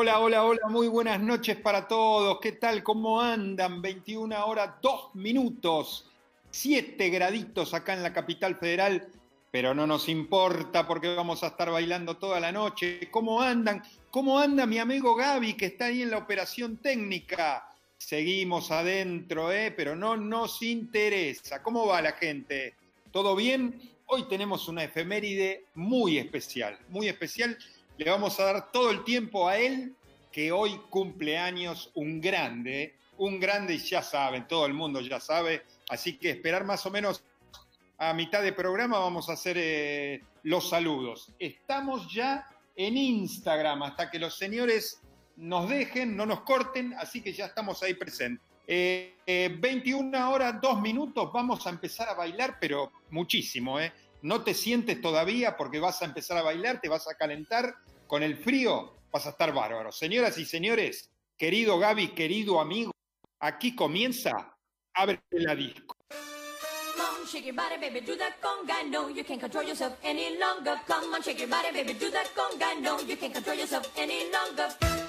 Hola, hola, hola, muy buenas noches para todos. ¿Qué tal? ¿Cómo andan? 21 horas, 2 minutos, 7 graditos acá en la capital federal, pero no nos importa porque vamos a estar bailando toda la noche. ¿Cómo andan? ¿Cómo anda mi amigo Gaby que está ahí en la operación técnica? Seguimos adentro, ¿eh? pero no nos interesa. ¿Cómo va la gente? ¿Todo bien? Hoy tenemos una efeméride muy especial, muy especial le vamos a dar todo el tiempo a él, que hoy cumple años un grande, un grande y ya saben, todo el mundo ya sabe, así que esperar más o menos a mitad de programa vamos a hacer eh, los saludos. Estamos ya en Instagram hasta que los señores nos dejen, no nos corten, así que ya estamos ahí presentes. 21 eh, eh, horas, 2 minutos, vamos a empezar a bailar, pero muchísimo, ¿eh? No te sientes todavía porque vas a empezar a bailar, te vas a calentar con el frío vas a estar bárbaro. Señoras y señores, querido Gaby, querido amigo, aquí comienza Abre la disco. Shake your body, baby, do that conga. No, you can't control yourself any longer. Come on, shake your body, baby, do that conga. No, you can't control yourself any longer.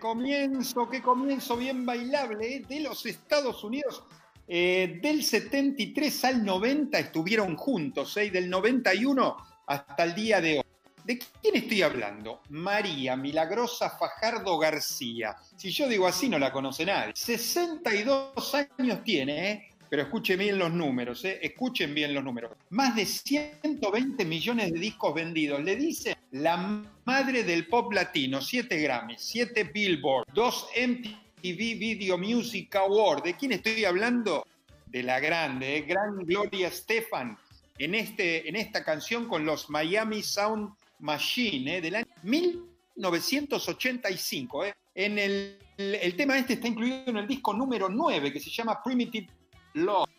Comienzo, qué comienzo bien bailable ¿eh? de los Estados Unidos. Eh, del 73 al 90 estuvieron juntos, ¿eh? del 91 hasta el día de hoy. ¿De quién estoy hablando? María Milagrosa Fajardo García. Si yo digo así, no la conoce nadie. 62 años tiene, ¿eh? Pero escuchen bien los números, ¿eh? escuchen bien los números. Más de 120 millones de discos vendidos. Le dice la madre del pop latino, 7 Grammys, 7 Billboard, 2 MTV Video Music Award. ¿De quién estoy hablando? De la grande, ¿eh? gran Gloria Stefan, en, este, en esta canción con los Miami Sound Machine, ¿eh? del año 1985. ¿eh? En el, el tema este está incluido en el disco número 9, que se llama Primitive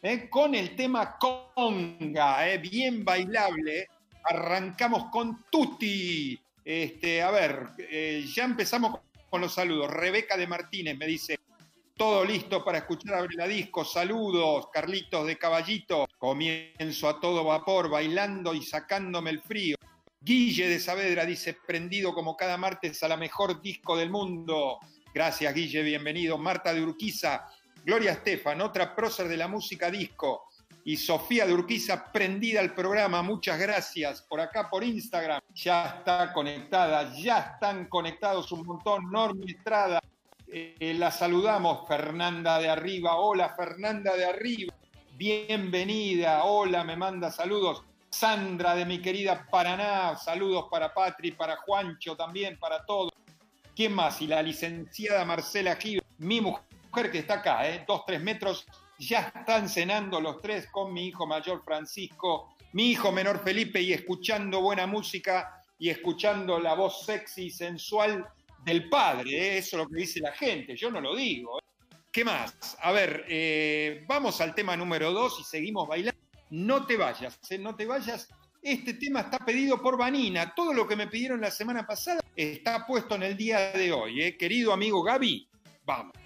eh, con el tema conga, eh, bien bailable. Arrancamos con Tutti. Este, a ver, eh, ya empezamos con los saludos. Rebeca de Martínez me dice, todo listo para escuchar a la disco. Saludos, Carlitos de Caballito. Comienzo a todo vapor, bailando y sacándome el frío. Guille de Saavedra dice, prendido como cada martes a la mejor disco del mundo. Gracias, Guille, bienvenido. Marta de Urquiza, Gloria Estefan, otra prócer de la música disco. Y Sofía de Urquiza, prendida al programa. Muchas gracias. Por acá, por Instagram, ya está conectada, ya están conectados un montón. Norma Estrada, eh, la saludamos, Fernanda de Arriba. Hola, Fernanda de Arriba. Bienvenida. Hola, me manda saludos. Sandra de mi querida Paraná, saludos para Patri, para Juancho también, para todos. ¿Quién más? Y la licenciada Marcela Gil, mi mujer que está acá, ¿eh? dos, tres metros, ya están cenando los tres con mi hijo mayor Francisco, mi hijo menor Felipe y escuchando buena música y escuchando la voz sexy y sensual del padre, ¿eh? eso es lo que dice la gente, yo no lo digo. ¿eh? ¿Qué más? A ver, eh, vamos al tema número dos y seguimos bailando no te vayas, no te vayas. Este tema está pedido por Vanina. Todo lo que me pidieron la semana pasada está puesto en el día de hoy. Querido amigo Gaby, vamos.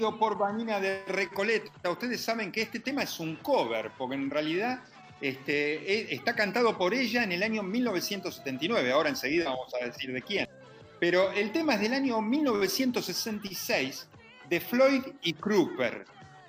Por Vanina de Recoleta. Ustedes saben que este tema es un cover, porque en realidad este, e, está cantado por ella en el año 1979. Ahora enseguida vamos a decir de quién. Pero el tema es del año 1966 de Floyd y Kruper.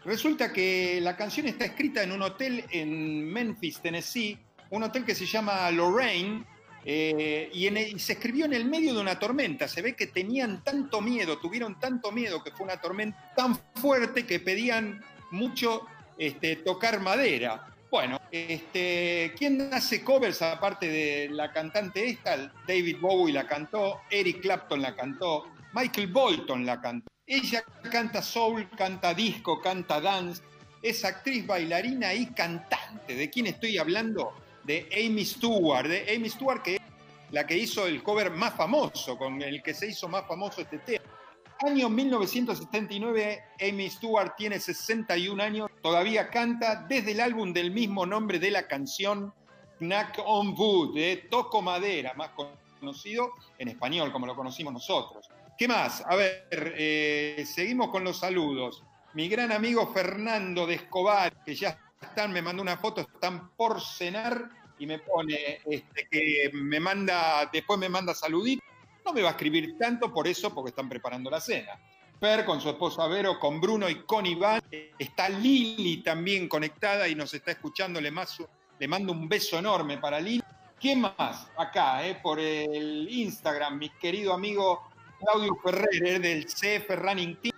Resulta que la canción está escrita en un hotel en Memphis, Tennessee, un hotel que se llama Lorraine, eh, y, se escribió en el medio de una tormenta. Se ve que tenían tanto miedo, tuvieron tanto miedo que fue una tormenta tan fuerte que pedían mucho este, tocar madera. Bueno, este, ¿quién hace covers aparte de la cantante esta? David Bowie la cantó, Eric Clapton la cantó, Michael Bolton la cantó. Ella canta soul, canta disco, canta dance, es actriz, bailarina y cantante. ¿De quién estoy hablando? De Amy Stewart, de Amy Stewart que es la que hizo el cover más famoso, con el que se hizo más famoso este tema. Año 1979, Amy Stewart tiene 61 años, todavía canta desde el álbum del mismo nombre de la canción, Knack on Wood, de Toco Madera, más conocido en español como lo conocimos nosotros. ¿Qué más? A ver, eh, seguimos con los saludos. mi gran amigo Fernando de Escobar, que ya están, me mandó una foto, están por cenar y me pone este, que me manda, después me manda saluditos. No me va a escribir tanto por eso, porque están preparando la cena. Fer con su esposa Vero, con Bruno y con Iván. Está Lili también conectada y nos está escuchando. Le, le mando un beso enorme para Lili. ¿Quién más? Acá, eh, por el Instagram, mi querido amigo Claudio Ferrer, eh, del CF Running Team.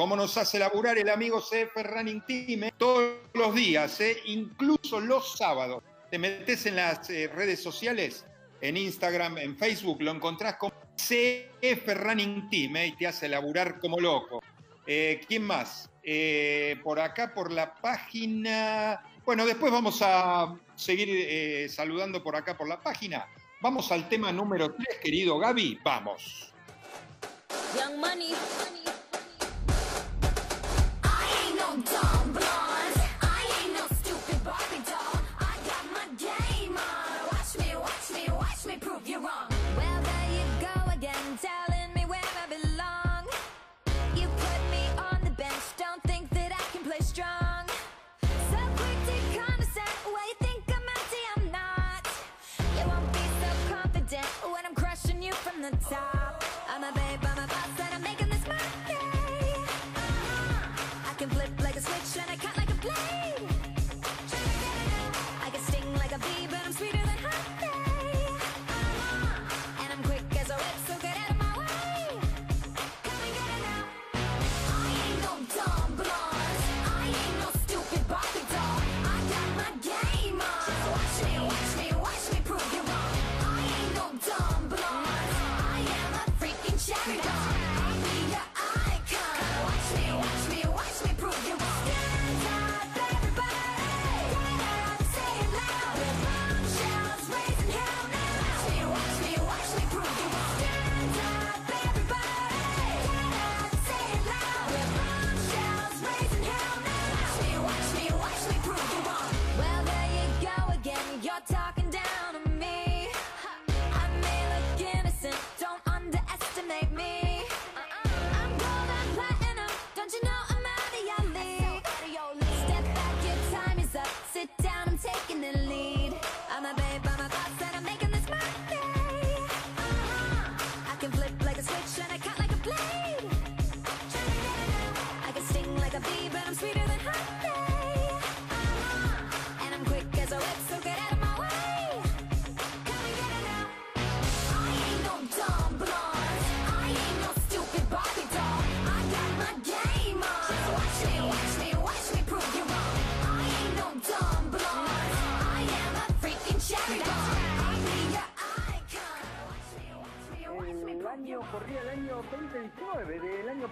¿Cómo nos hace laburar el amigo CF Running Team? Eh? Todos los días, eh, incluso los sábados. Te metes en las redes sociales, en Instagram, en Facebook, lo encontrás como CF Running Team y te hace laburar como loco. ¿Quién más? por acá, por la página. Bueno, después vamos a seguir saludando por acá por la página. Vamos al tema número 3, querido Gaby. Vamos. Young money.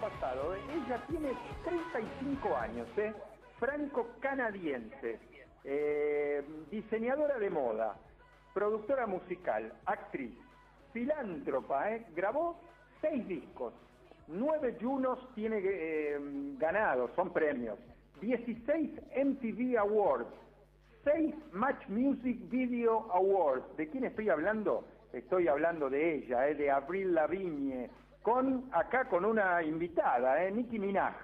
Pasado. Ella tiene 35 años, ¿eh? franco-canadiense, eh, diseñadora de moda, productora musical, actriz, filántropa, ¿eh? grabó seis discos, nueve Junos tiene eh, ganados, son premios, 16 MTV Awards, 6 Match Music Video Awards. ¿De quién estoy hablando? estoy hablando de ella, eh, de Abril Lavigne, acá con una invitada, eh, Nicki Minaj,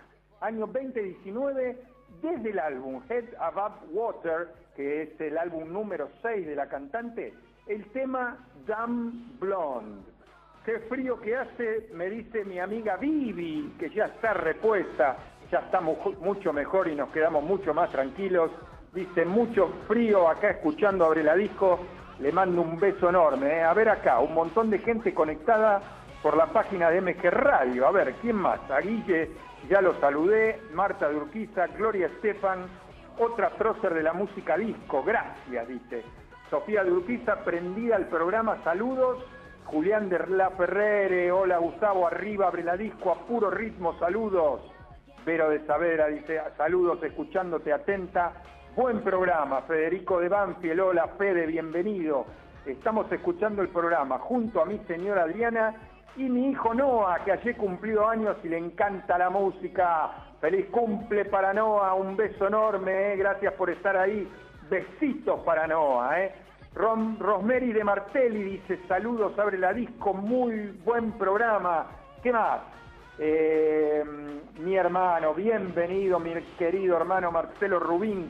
año 2019, desde el álbum Head Above Water, que es el álbum número 6 de la cantante, el tema Dumb Blonde. Qué frío que hace, me dice mi amiga Vivi, que ya está repuesta, ya estamos mucho mejor y nos quedamos mucho más tranquilos. Dice, mucho frío acá escuchando Abre la Disco le mando un beso enorme. ¿eh? A ver acá, un montón de gente conectada por la página de MG Radio. A ver, ¿quién más? A ya lo saludé. Marta de Urquiza, Gloria Estefan, otra prócer de la música disco. Gracias, dice. Sofía de Urquiza, prendida al programa. Saludos. Julián de La Ferrere, hola Gustavo, arriba, abre la disco a puro ritmo, saludos. Vero de Savera dice, saludos, escuchándote atenta. Buen programa, Federico de Banfield, hola Fede, bienvenido. Estamos escuchando el programa junto a mi señora Adriana y mi hijo Noah, que ayer cumplió años y le encanta la música. Feliz cumple para Noah, un beso enorme, eh. gracias por estar ahí. Besitos para Noah. Eh. Rom, de Martelli dice, saludos, abre la disco, muy buen programa. ¿Qué más? Eh, mi hermano, bienvenido, mi querido hermano Marcelo Rubín,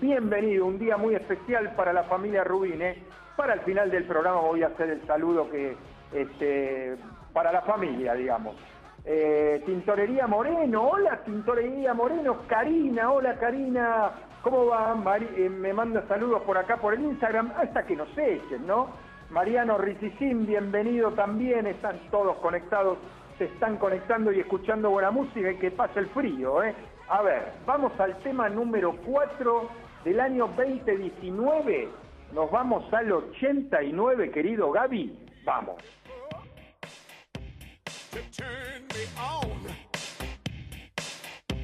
bienvenido, un día muy especial para la familia Rubín. ¿eh? Para el final del programa voy a hacer el saludo que este, para la familia, digamos. Eh, Tintorería Moreno, hola Tintorería Moreno, Karina, hola Karina, ¿cómo va? Eh, me manda saludos por acá por el Instagram, hasta que nos echen, ¿no? Mariano Ricicín, bienvenido también, están todos conectados se están conectando y escuchando buena música y que pase el frío. ¿eh? A ver, vamos al tema número 4 del año 2019. Nos vamos al 89, querido Gaby. Vamos.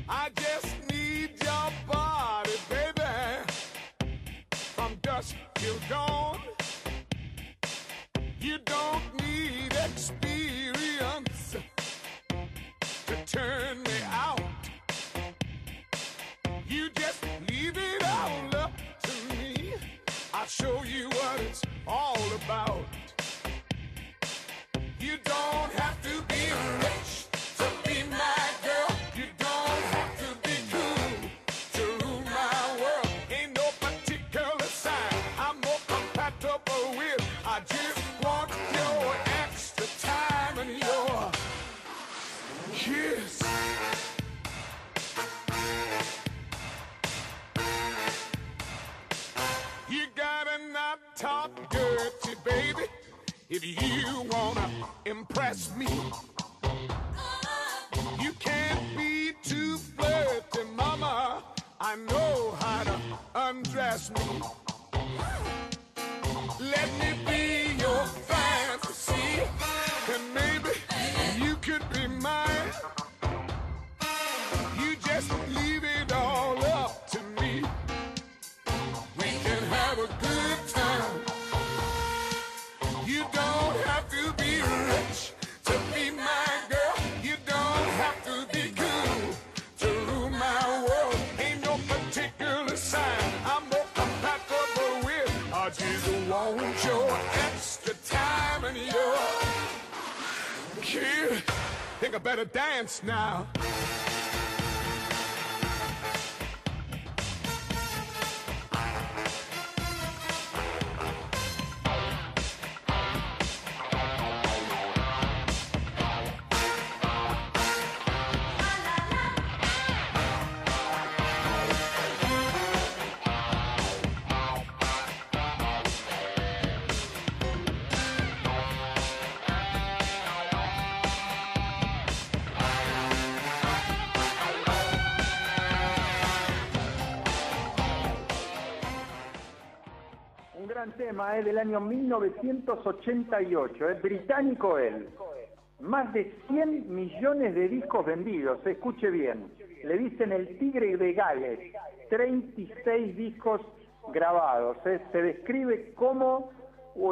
I just need your body, baby. From dusk till dawn. You don't need experience to turn me now. Tema, es del año 1988, es británico él. Más de 100 millones de discos vendidos, escuche bien. Le dicen el tigre de Gales, 36 discos grabados. ¿eh? Se describe como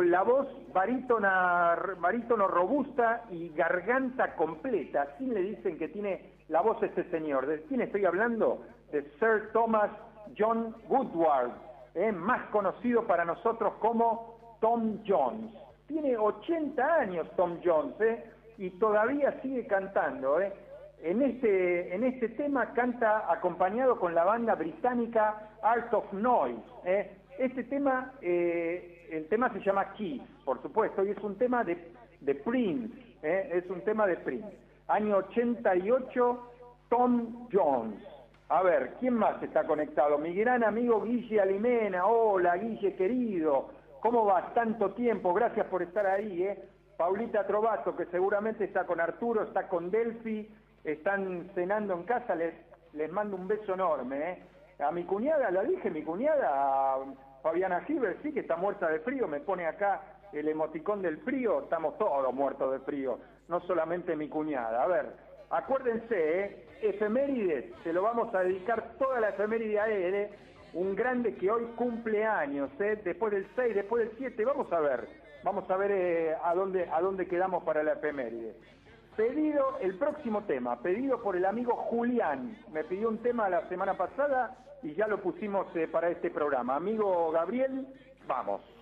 la voz barítona, barítono robusta y garganta completa. Así le dicen que tiene la voz este señor. ¿De quién estoy hablando? De Sir Thomas John Woodward, ¿eh? más conocido para nosotros como Tom Jones. Tiene 80 años Tom Jones ¿eh? y todavía sigue cantando. ¿eh? En, este, en este tema canta acompañado con la banda británica Art of Noise. ¿eh? Este tema, el tema se llama Kiss, por supuesto, y es un tema de, de Prince, es un tema de Prince. Año 88, Tom Jones. A ver, ¿quién más está conectado? Mi gran amigo Guille Alimena. Hola, Guille querido. ¿Cómo vas? Tanto tiempo. Gracias por estar ahí, ¿eh? Paulita Trovato, que seguramente está con Arturo, está con Delphi, están cenando en casa. Les, mando un beso enorme, ¿eh? A mi cuñada, la dije, mi cuñada, a Fabiana Giver, sí que está muerta de frío. Me pone acá el emoticón del frío. Estamos todos muertos de frío. No solamente mi cuñada. A ver, acuérdense, ¿eh? efemérides, se lo vamos a dedicar toda la efeméride a ¿eh? un grande que hoy cumple años, ¿eh? después del 6, después del 7, vamos a ver, vamos a ver eh, a, dónde, a dónde quedamos para la efeméride. Pedido el próximo tema, pedido por el amigo Julián, me pidió un tema la semana pasada y ya lo pusimos para este programa. Amigo Gabriel, vamos.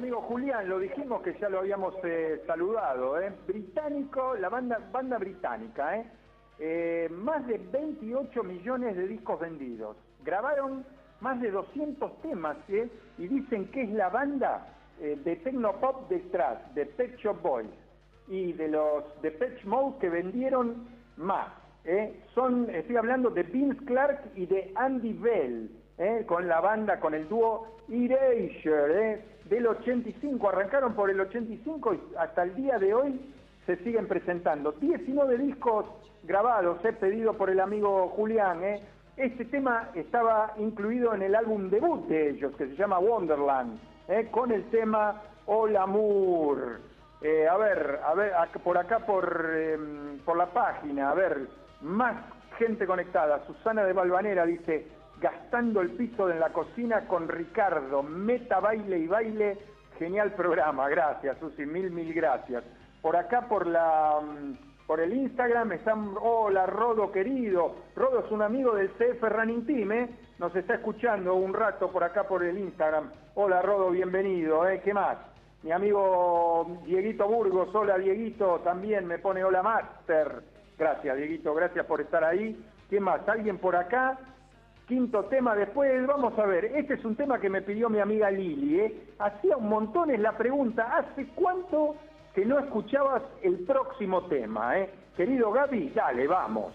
Amigo Julián, lo dijimos que ya lo habíamos eh, saludado, ¿eh? Británico, la banda, banda británica, ¿eh? ¿eh? Más de 28 millones de discos vendidos. Grabaron más de 200 temas. Y dicen que es la banda de Tecnopop detrás, de Pet Shop Boys y de los de Pet Mode que vendieron más. Son, estoy hablando de Vince Clark y de Andy Bell. con la banda, con el dúo Erasure, ¿eh? Del 85, arrancaron por el 85 y hasta el día de hoy se siguen presentando. 19 discos grabados, he pedido por el amigo Julián. ¿eh? Este tema estaba incluido en el álbum debut de ellos, que se llama Wonderland, ¿eh? con el tema Hola Moore. Eh, a ver, a ver, por acá por, em, por la página, a ver, más gente conectada. Susana de Balvanera dice, gastando el piso en la cocina con Ricardo, meta baile y baile, genial programa, gracias Susi, mil, mil gracias. Por acá por la mm, por el Instagram están, hola Rodo querido, Rodo es un amigo del CF Running Team, ¿eh? nos está escuchando un rato por acá por el Instagram. Hola Rodo, bienvenido, ¿eh? ¿qué más? Mi amigo Dieguito Burgos, hola Dieguito, también me pone hola Master. Gracias Dieguito, gracias por estar ahí. ¿Qué más? ¿Alguien por acá? Quinto tema después, vamos a ver, este es un tema que me pidió mi amiga Lili, ¿eh? Hacía un montón es la pregunta, ¿hace cuánto que no escuchabas el próximo tema, eh? Querido Gaby, dale, vamos.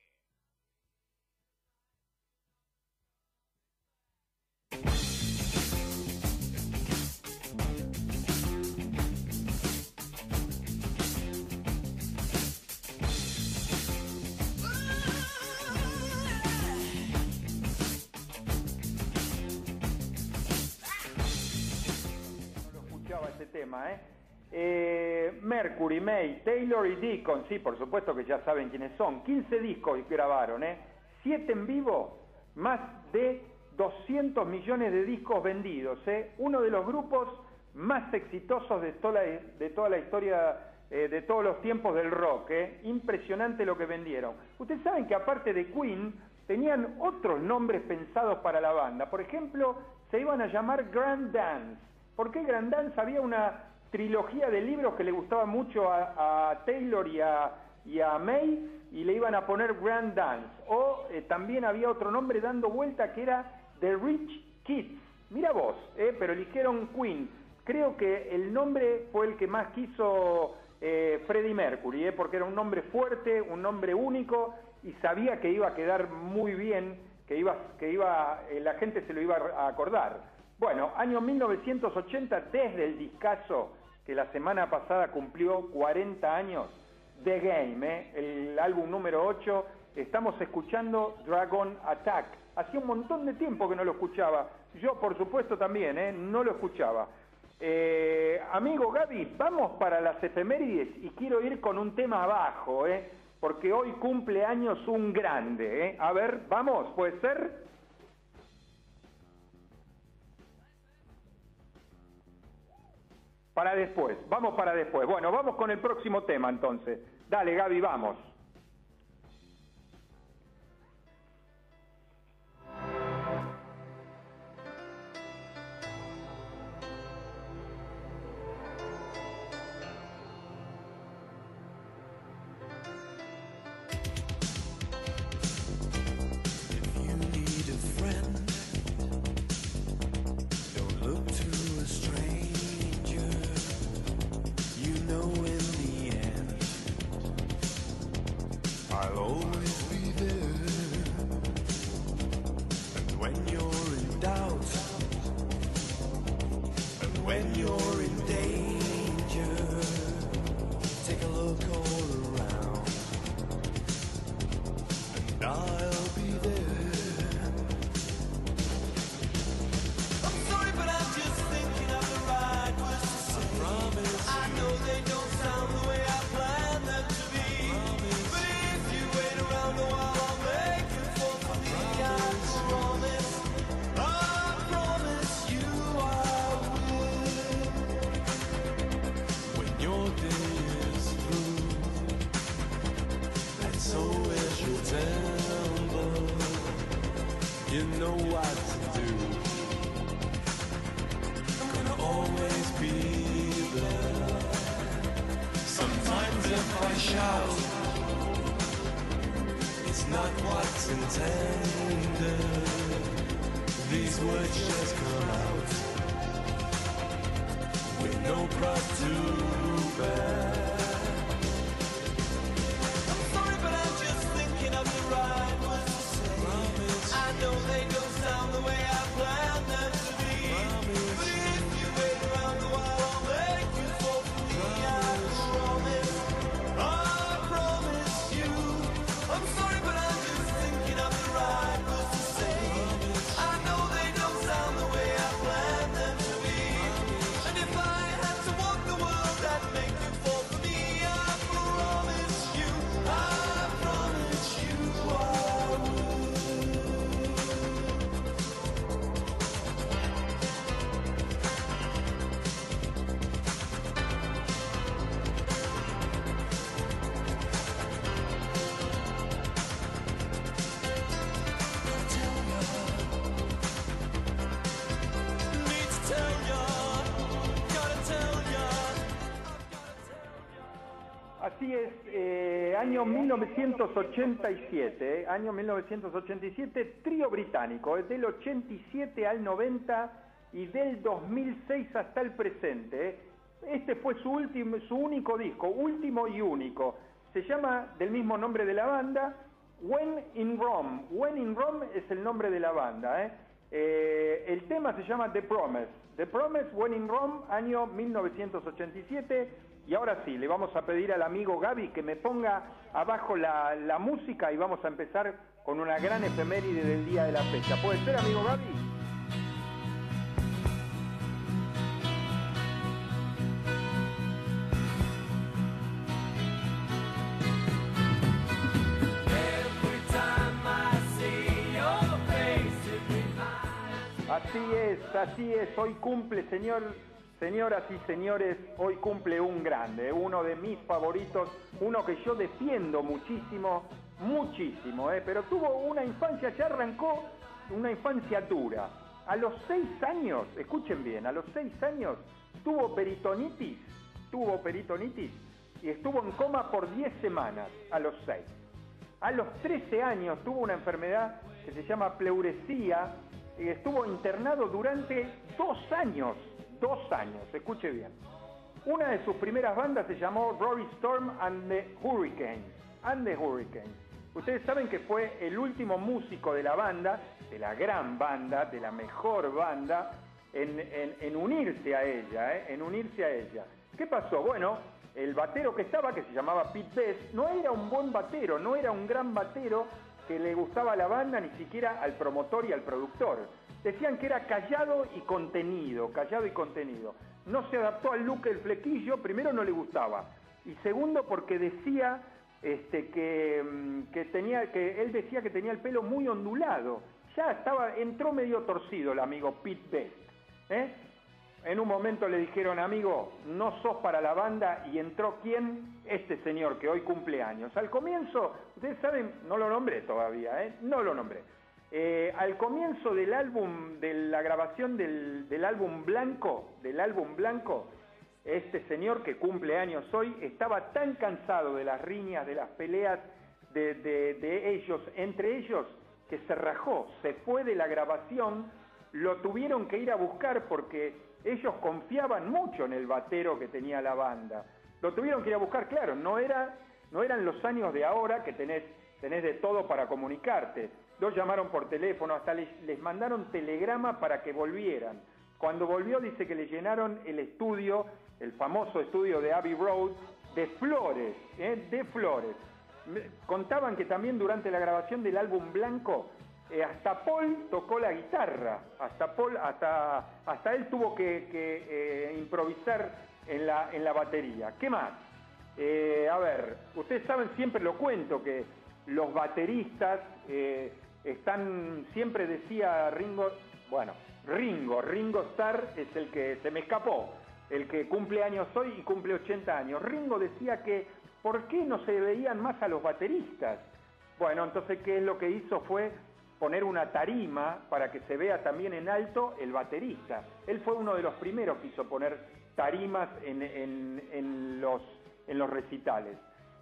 ¿Eh? Eh, Mercury, May, Taylor y Deacon, sí, por supuesto que ya saben quiénes son. 15 discos grabaron, ¿eh? 7 en vivo, más de 200 millones de discos vendidos, ¿eh? Uno de los grupos más exitosos de toda la, historia, de todos los tiempos del rock. Impresionante lo que vendieron. Ustedes saben que aparte de Queen, tenían otros nombres pensados para la banda. Por ejemplo, se iban a llamar Grand Dance. ¿Por qué Grand Dance? Había una trilogía de libros que le gustaba mucho a, Taylor y a, y a May y le iban a poner Grand Dance. O eh, también había otro nombre dando vuelta que era The Rich Kids. Mira vos, eh, pero eligieron Queen. Creo que el nombre fue el que más quiso eh, Freddie Mercury, eh, porque era un nombre fuerte, un nombre único y sabía que iba a quedar muy bien, que iba, que iba, eh, la gente se lo iba a acordar. Bueno, año 1980, desde el discazo que la semana pasada cumplió 40 años, The Game, ¿eh? el álbum número 8, estamos escuchando Dragon Attack. Hacía un montón de tiempo que no lo escuchaba. Yo, por supuesto, también, ¿eh? no lo escuchaba. Eh, amigo Gaby, vamos para las efemérides y quiero ir con un tema abajo, ¿eh? porque hoy cumple años un grande. ¿eh? A ver, vamos, ¿puede ser? Para después, vamos para después. Bueno, vamos con el próximo tema entonces. Dale, Gaby, vamos. No cross to bear. Año 1987, eh, año 1987, trío británico, del 87 al 90 y del 2006 hasta el presente. Este fue su último, su único disco, último y único. Se llama del mismo nombre de la banda, When in Rome. When in Rome es el nombre de la banda. eh. Eh, el tema se llama The Promise. The Promise, When in Rome, año 1987. Y ahora sí, le vamos a pedir al amigo Gaby que me ponga abajo la, música y vamos a empezar con una gran efeméride del día de la fecha. ¿Puede ser, amigo Gaby? Así es, así es. Hoy cumple, señor, señoras y señores, hoy cumple un grande, uno de mis favoritos, uno que yo defiendo muchísimo, muchísimo, ¿eh? pero tuvo una infancia, ya arrancó una infancia dura. A los seis años, escuchen bien, a los seis años tuvo peritonitis, tuvo peritonitis y estuvo en coma por 10 semanas, a los seis. A los 13 años tuvo una enfermedad que se llama pleuresía y estuvo internado durante dos años, dos años, escuche bien. Una de sus primeras bandas se llamó Rory Storm and the Hurricanes, and the Hurricanes. Ustedes saben que fue el último músico de la banda, de la gran banda, de la mejor banda, en, unirse a ella, ¿eh? en unirse a ella. ¿Qué pasó? Bueno, el batero que estaba, que se llamaba Pete Best, no era un buen batero, no era un gran batero que le gustaba la banda, ni siquiera al promotor y al productor. Decían que era callado y contenido, callado y contenido. No se adaptó al look del flequillo, primero no le gustaba, y segundo porque decía este, que, mm, que tenía, que él decía que tenía el pelo muy ondulado. Ya estaba, entró medio torcido el amigo Pete Best. ¿eh? En un momento le dijeron, amigo, no sos para la banda, y entró quién? Este señor que hoy cumple años. Al comienzo, ustedes saben, no lo nombré todavía, ¿eh? No lo nombré. Eh, al comienzo del álbum, de la grabación del, álbum Blanco, del álbum Blanco, este señor que cumple años hoy estaba tan cansado de las riñas, de las peleas de, ellos, entre ellos, que se rajó, se fue de la grabación, lo tuvieron que ir a buscar porque ellos confiaban mucho en el batero que tenía la banda. Lo tuvieron que ir a buscar, claro, no, era, no eran los años de ahora que tenés de todo para comunicarte. Los llamaron por teléfono, hasta les, les mandaron telegrama para que volvieran. Cuando volvió dice que le llenaron el estudio, el famoso estudio de Abbey Road, de flores, ¿eh? de flores. Contaban que también durante la grabación del álbum Blanco, eh, hasta Paul tocó la guitarra, hasta Paul, hasta, hasta él tuvo que, eh, improvisar en la, en la batería. ¿Qué más? A ver, ustedes saben, siempre lo cuento, que los bateristas están, siempre decía Ringo, bueno, Ringo, Ringo Starr es el que se me escapó, el que cumple años hoy y cumple 80 años. Ringo decía que, ¿por qué no se veían más a los bateristas? Bueno, entonces, ¿qué es lo que hizo? Fue poner una tarima para que se vea también en alto el baterista. Él fue uno de los primeros que hizo poner tarimas en, en- en los, en los recitales.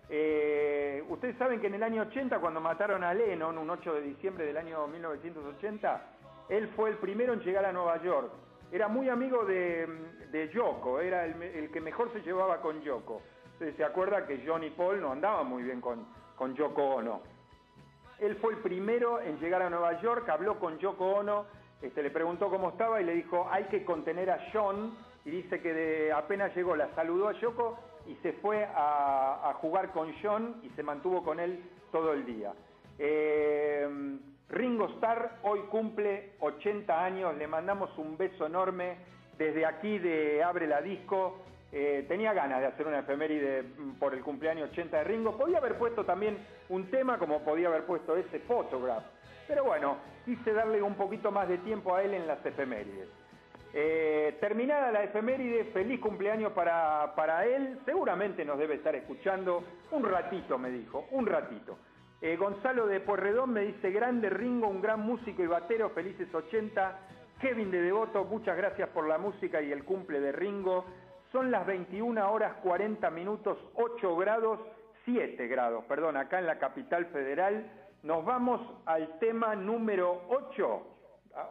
Eh, ustedes saben que en el año 80, cuando mataron a Lennon, un 8 de diciembre del año 1980, él fue el primero en llegar a Nueva York. Era muy amigo de, Yoko, era el, que mejor se llevaba con Yoko. Entonces se acuerda que Johnny Paul no andaba muy bien con, con Yoko Ono. Él fue el primero en llegar a Nueva York, habló con Yoko Ono, este, le preguntó cómo estaba y le dijo, hay que contener a John, y dice que de- apenas llegó, la saludó a Yoko y se fue a, jugar con John y se mantuvo con él todo el día. Eh, Ringo Starr hoy cumple 80 años, le mandamos un beso enorme desde aquí de Abre la Disco. Eh, tenía ganas de hacer una efeméride mm, por el cumpleaños 80 de Ringo. Podía haber puesto también un tema como podía haber puesto ese photograph. Pero bueno, quise darle un poquito más de tiempo a él en las efemérides. Eh, terminada la efeméride, feliz cumpleaños para, para él. Seguramente nos debe estar escuchando un ratito, me dijo, un ratito. Eh, Gonzalo de Porredón me dice, grande Ringo, un gran músico y batero, felices 80. Kevin de Devoto, muchas gracias por la música y el cumple de Ringo. Son las 21 horas 40 minutos, 8 grados, 7 grados, perdón, acá en la capital federal. Nos vamos al tema número 8,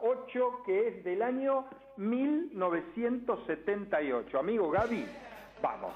8 que es del año 1978. Amigo Gaby, vamos.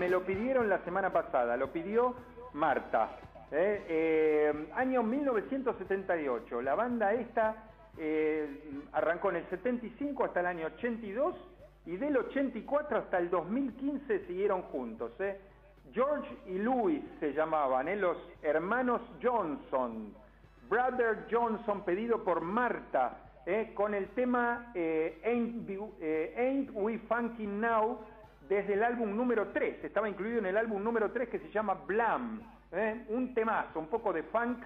Me lo pidieron la semana pasada, lo pidió Marta. eh, eh, año 1978, la banda esta eh, arrancó en el 75 hasta el año 82 y del 84 hasta el 2015 siguieron juntos. George y Louis se llamaban, los hermanos Johnson. Brother Johnson pedido por Marta con el tema Ain't, Ain't We Funkin' Now desde el álbum número 3. Estaba incluido en el álbum número 3 que se llama Blam. eh, un temazo, un poco de funk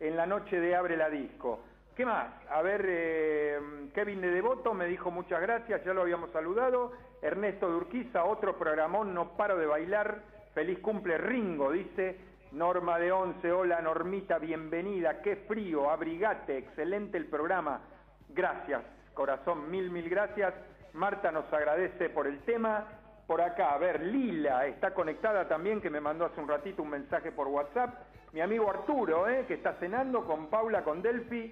en la noche de Abre la Disco. ¿Qué más? A ver, eh, Kevin de Devoto me dijo muchas gracias, ya lo habíamos saludado. Ernesto de Urquiza, otro programón, no paro de bailar. Feliz cumple Ringo, dice. Norma de Once, hola Normita, bienvenida. Qué frío, abrigate, excelente el programa. Gracias, corazón, mil, mil gracias. Marta nos agradece por el tema. Por acá, a ver, Lila está conectada también, que me mandó hace un ratito un mensaje por WhatsApp. Mi amigo Arturo, eh, que está cenando con Paula, con Delphi.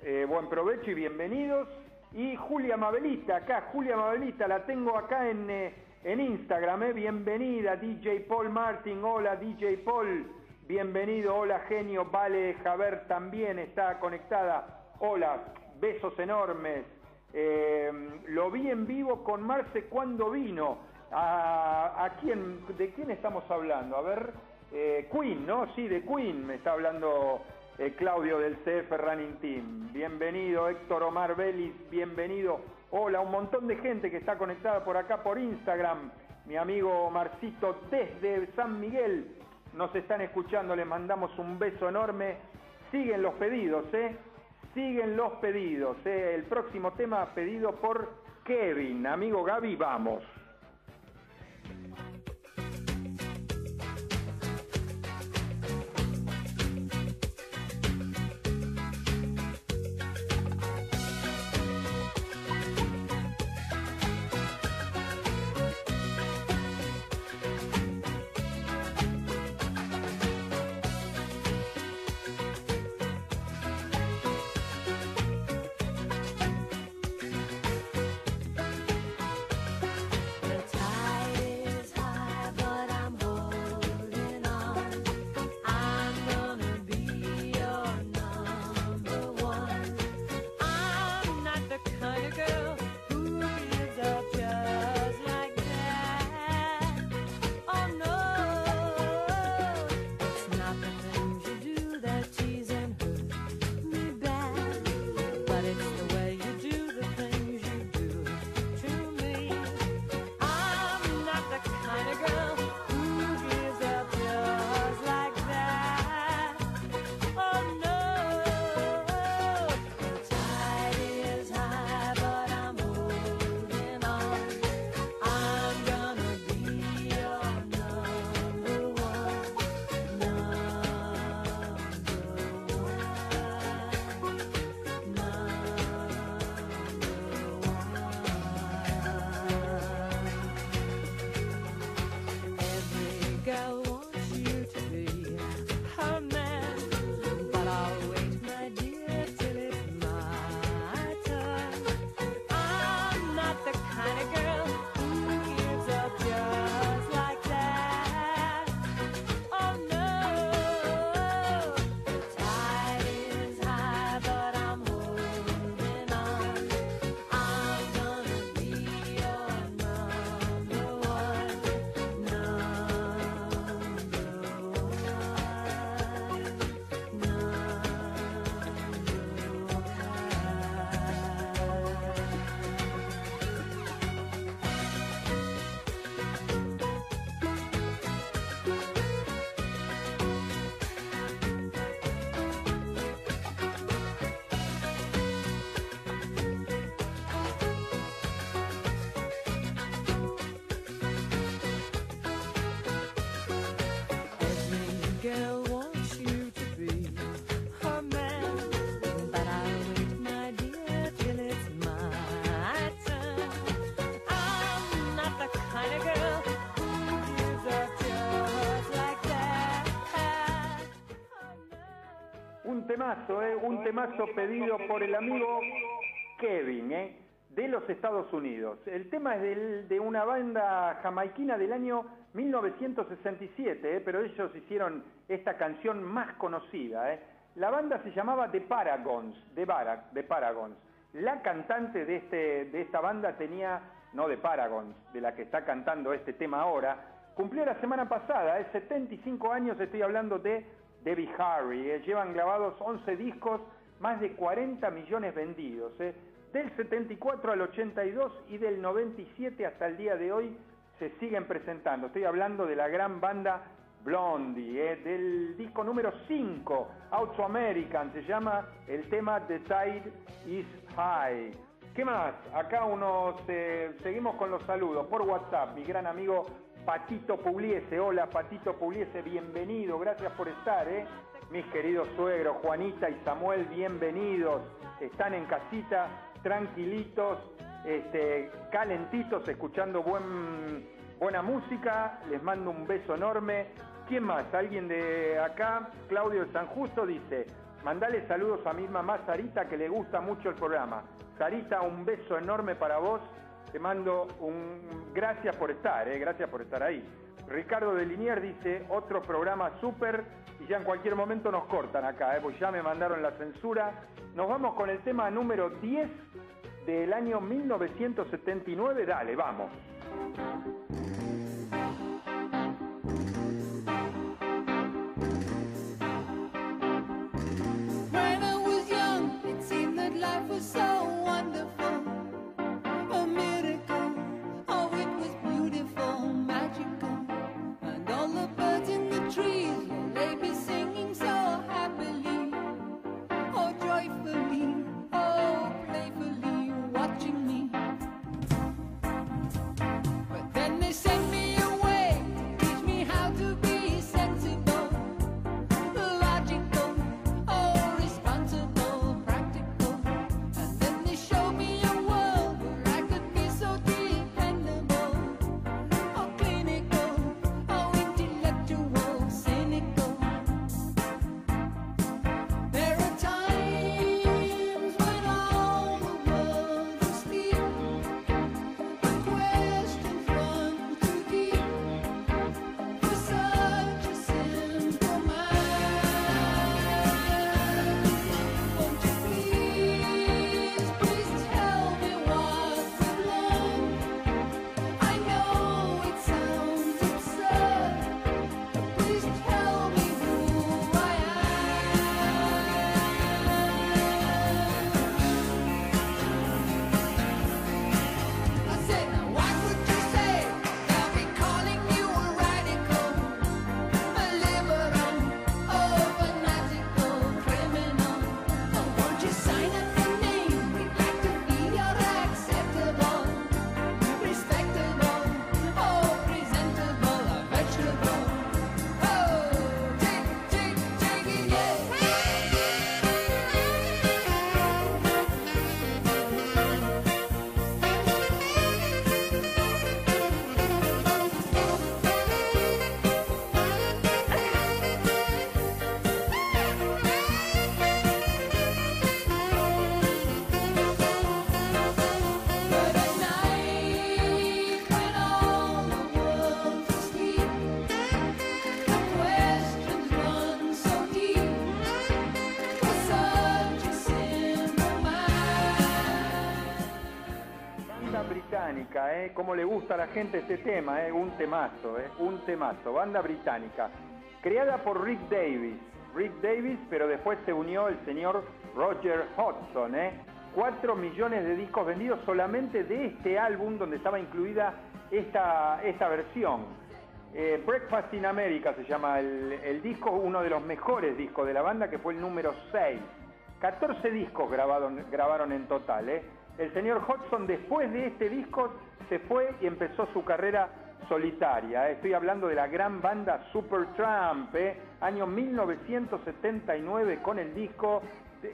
Eh, buen provecho y bienvenidos. Y Julia Mabelita, acá, Julia Mabelita, la tengo acá en, eh, en Instagram. eh. Bienvenida, DJ Paul Martin. Hola, DJ Paul. Bienvenido, hola, genio. Vale, Javer también está conectada. Hola, besos enormes. Lo vi en vivo con Marce cuando vino. ¿A, quién, ¿De quién estamos hablando? A ver, eh, Queen, ¿no? Sí, de Queen me está hablando eh, Claudio del CF Running Team. Bienvenido, Héctor Omar Vélez, bienvenido. Hola, un montón de gente que está conectada por acá por Instagram. Mi amigo Marcito desde San Miguel nos están escuchando, les mandamos un beso enorme. Siguen los pedidos, ¿eh? Siguen los pedidos. ¿eh? El próximo tema pedido por Kevin. Amigo Gaby, vamos. ¿Eh? Un temazo pedido por el amigo Kevin, ¿eh? De los Estados Unidos. El tema es de una banda jamaiquina del año 1967, ¿eh? pero ellos hicieron esta canción más conocida. La banda se llamaba The Paragons, The, Bara- The Paragons. La cantante de, este, esta banda tenía, no de Paragons, de la que está cantando este tema ahora, cumplió la semana pasada, es 75 años, estoy hablando de Debbie Harry. eh. Llevan grabados 11 discos, más de 40 millones vendidos. eh. Del 74 al 82 y del 97 hasta el día de hoy se siguen presentando. Estoy hablando de la gran banda Blondie, eh, del disco número 5, Out to American, se llama el tema The Tide is High. ¿Qué más? Acá unos, seguimos con los saludos por WhatsApp. Mi gran amigo Patito Pugliese. Hola Patito Pugliese, bienvenido, gracias por estar, ¿eh? Mis queridos suegros, Juanita y Samuel, bienvenidos. Están en casita, tranquilitos, este, calentitos, escuchando buen, buena música. Les mando un beso enorme. ¿Quién más? Alguien de acá, Claudio de San Justo, dice, mandale saludos a mi mamá Sarita que le gusta mucho el programa. Sarita, un beso enorme para vos. Te mando un gracias por estar, eh, gracias por estar ahí. Ricardo de Linier dice, otro programa súper y ya en cualquier momento nos cortan acá, eh, pues ya me mandaron la censura. Nos vamos con el tema número 10 del año 1979. Dale, vamos. Cómo le gusta a la gente este tema, ¿eh? Un temazo, ¿eh? Un temazo. Banda británica. Creada por Rick Davis. Rick Davis, pero después se unió el señor Roger Hodgson, ¿eh? Cuatro millones de discos vendidos solamente de este álbum donde estaba incluida esta, esta versión. Eh, Breakfast in America se llama el, el disco, uno de los mejores discos de la banda, que fue el número 6. 14 discos grabaron, grabaron en total. ¿eh? El señor Hodgson después de este disco se fue y empezó su carrera solitaria. Estoy hablando de la gran banda Supertramp, ¿eh? año 1979 con el disco,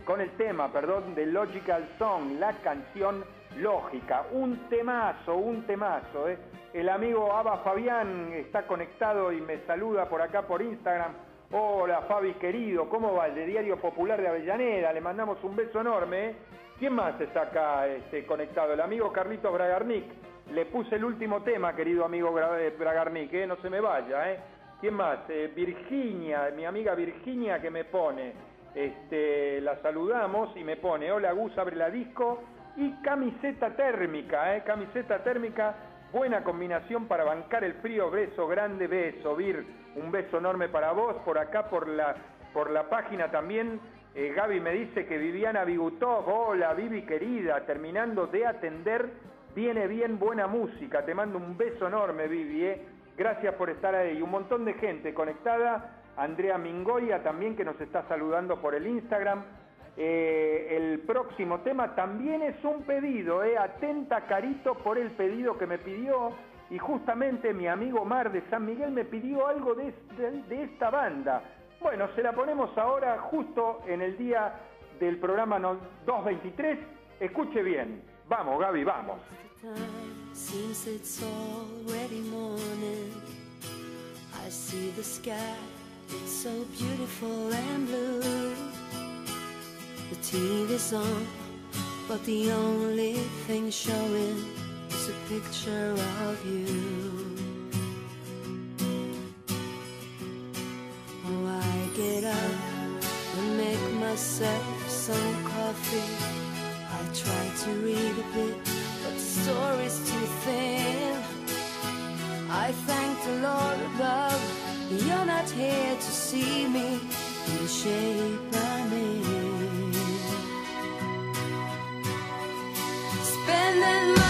con el tema, perdón, de Logical Song, la canción lógica. Un temazo, un temazo. ¿eh? El amigo Aba Fabián está conectado y me saluda por acá por Instagram. Hola Fabi querido, ¿cómo va? El de Diario Popular de Avellaneda, le mandamos un beso enorme. ¿eh? ¿Quién más está acá este, conectado? El amigo Carlitos Bragarnik. Le puse el último tema, querido amigo eh, Bragarnik, ¿eh? no se me vaya. ¿eh? ¿Quién más? Eh, Virginia, mi amiga Virginia que me pone. Este, la saludamos y me pone, hola Gus, abre la disco y camiseta térmica, camiseta térmica, buena combinación para bancar el frío, beso grande, beso, Vir, un beso enorme para vos, por acá por la, por la página también, Gaby me dice que Viviana Bigutov, hola Vivi querida, terminando de atender, viene bien buena música, te mando un beso enorme Vivi, ¿eh? gracias por estar ahí, un montón de gente conectada, Andrea Mingoya también que nos está saludando por el Instagram, eh, el próximo tema también es un pedido, eh. atenta Carito por el pedido que me pidió y justamente mi amigo Mar de San Miguel me pidió algo de, de- esta banda. Bueno, se la ponemos ahora justo en el día del programa no- 223. Escuche bien. Vamos, Gaby, vamos. Time seems it's already morning. I see the sky, it's so beautiful and blue. The TV's on, but the only thing showing is a picture of you. Oh, I get up and make myself some coffee. I try to read a bit, but the story's too thin. I thank the Lord above, you're not here to see me in the shape I'm in. Spending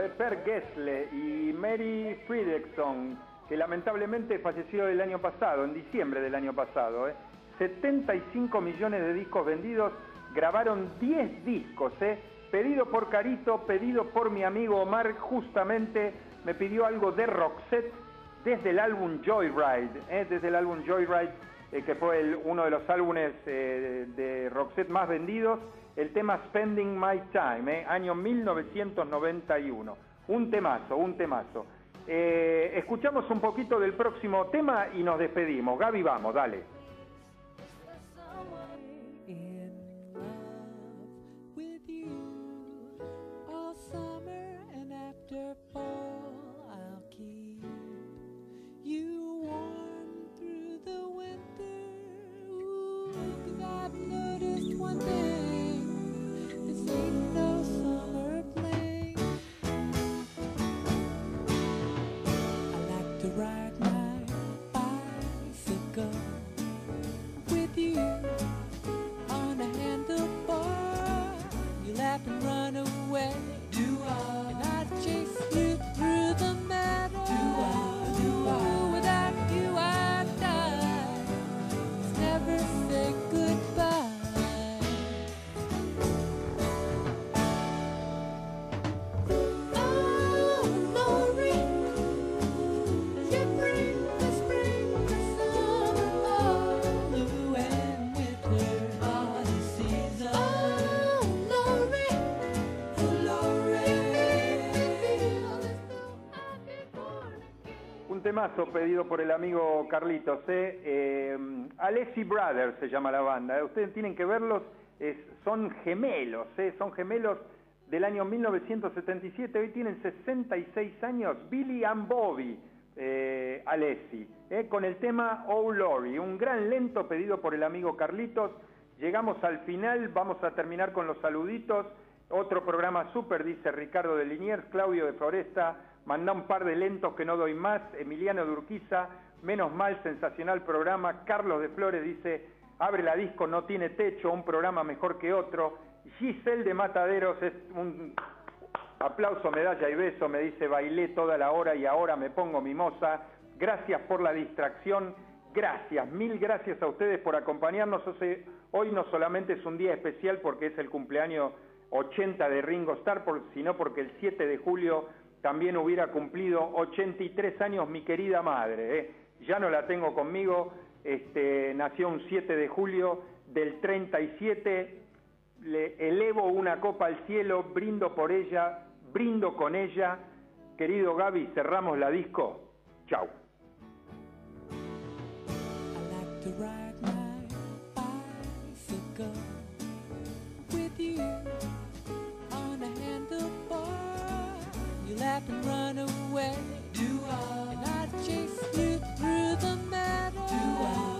Eh, Per Gessle y Mary Fredriksson, que lamentablemente falleció el año pasado, en diciembre del año pasado. eh. 75 millones de discos vendidos, grabaron 10 discos. Eh. Pedido por Carito, pedido por mi amigo Omar, justamente me pidió algo de Roxette desde el álbum Joyride, eh, desde el álbum Joyride, eh, que fue uno de los álbumes eh, de Roxette más vendidos, el tema Spending My Time, eh, año 1991. Un temazo, un temazo. Eh, escuchamos un poquito del próximo tema y nos despedimos. Gaby, vamos, dale. in away. Temazo pedido por el amigo Carlitos. ¿eh? Alessi Brothers se llama la banda. ¿eh? Ustedes tienen que verlos, son gemelos, ¿eh? son gemelos del año 1977. Hoy tienen 66 años. Billy and Bobby eh, Alessi, con el tema Oh Lori, un gran lento pedido por el amigo Carlitos. Llegamos al final, vamos a terminar con los saluditos. Otro programa súper, dice Ricardo de Liniers, Claudio de Floresta, manda un par de lentos que no doy más, Emiliano de Urquiza, menos mal, sensacional programa, Carlos de Flores dice, abre la disco, no tiene techo, un programa mejor que otro, Giselle de Mataderos es un aplauso, medalla y beso, me dice, bailé toda la hora y ahora me pongo mimosa, gracias por la distracción, gracias, mil gracias a ustedes por acompañarnos, hoy no solamente es un día especial porque es el cumpleaños 80 de Ringo Starr, sino porque el 7 de julio también hubiera cumplido 83 años mi querida madre, ¿eh? ya no la tengo conmigo, este, nació un 7 de julio del 37, le elevo una copa al cielo, brindo por ella, brindo con ella. Querido Gaby, cerramos la disco. Chau. lap and run away. Do I? And I chase you through the meadow. Do I?